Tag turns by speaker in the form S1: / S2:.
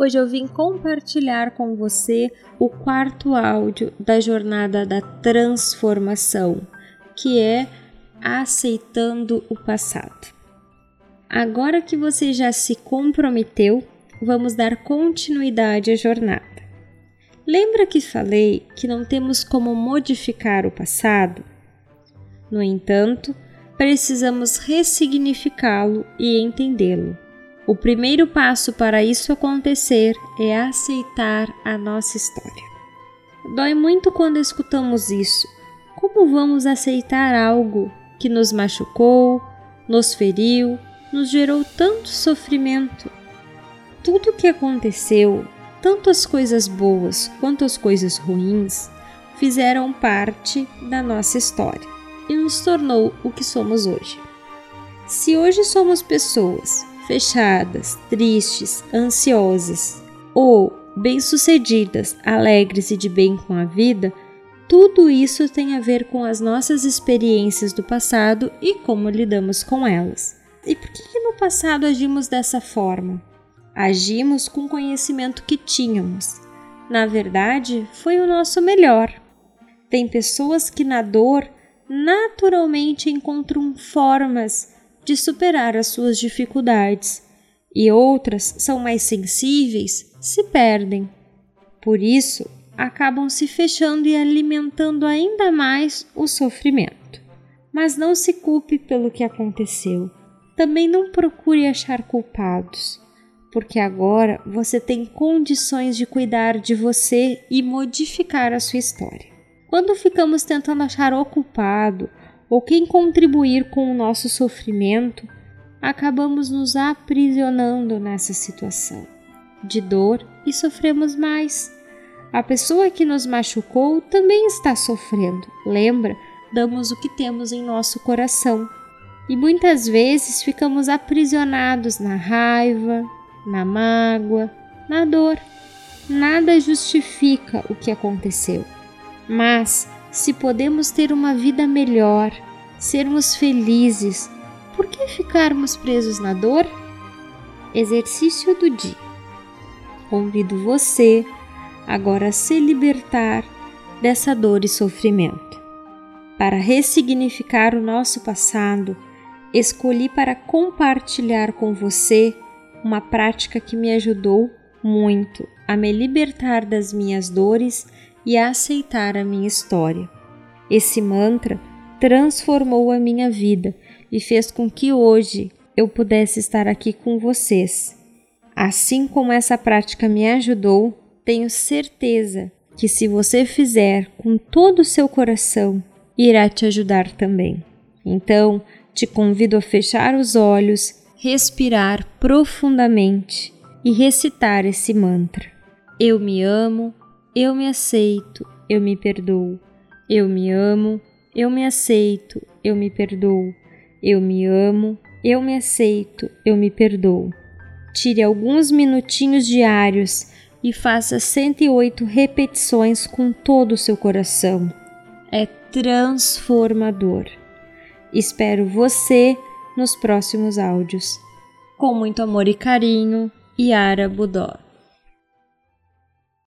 S1: Hoje eu vim compartilhar com você o quarto áudio da jornada da transformação, que é aceitando o passado. Agora que você já se comprometeu, vamos dar continuidade à jornada. Lembra que falei que não temos como modificar o passado? No entanto, precisamos ressignificá-lo e entendê-lo. O primeiro passo para isso acontecer é aceitar a nossa história. Dói muito quando escutamos isso. Como vamos aceitar algo que nos machucou, nos feriu, nos gerou tanto sofrimento? Tudo o que aconteceu, tanto as coisas boas quanto as coisas ruins, fizeram parte da nossa história e nos tornou o que somos hoje. Se hoje somos pessoas fechadas, tristes, ansiosas ou bem-sucedidas, alegres e de bem com a vida, tudo isso tem a ver com as nossas experiências do passado e como lidamos com elas. E por que, que no passado agimos dessa forma? Agimos com o conhecimento que tínhamos. Na verdade, foi o nosso melhor. Tem pessoas que na dor naturalmente encontram formas de superar as suas dificuldades, e outras são mais sensíveis, se perdem. Por isso, acabam se fechando e alimentando ainda mais o sofrimento. Mas não se culpe pelo que aconteceu. Também não procure achar culpados, porque agora você tem condições de cuidar de você e modificar a sua história. Quando ficamos tentando achar o culpado ou quem contribuir com o nosso sofrimento, acabamos nos aprisionando nessa situação de dor e sofremos mais. A pessoa que nos machucou também está sofrendo. Lembra? Damos o que temos em nosso coração. E muitas vezes ficamos aprisionados na raiva, na mágoa, na dor. Nada justifica o que aconteceu. Mas se podemos ter uma vida melhor, sermos felizes, por que ficarmos presos na dor? Exercício do dia. Convido você agora a se libertar dessa dor e sofrimento. Para ressignificar o nosso passado, escolhi para compartilhar com você uma prática que me ajudou muito a me libertar das minhas dores e a aceitar a minha história. Esse mantra transformou a minha vida e fez com que hoje eu pudesse estar aqui com vocês. Assim como essa prática me ajudou, tenho certeza que se você fizer com todo o seu coração, irá te ajudar também. Então, te convido a fechar os olhos, respirar profundamente e recitar esse mantra. Eu me amo, eu me aceito, eu me perdoo. Eu me amo, eu me aceito, eu me perdoo. Eu me amo, eu me aceito, eu me perdoo. Tire alguns minutinhos diários e faça 108 repetições com todo o seu coração. É transformador. Espero você nos próximos áudios. Com muito amor e carinho, Yara Budó.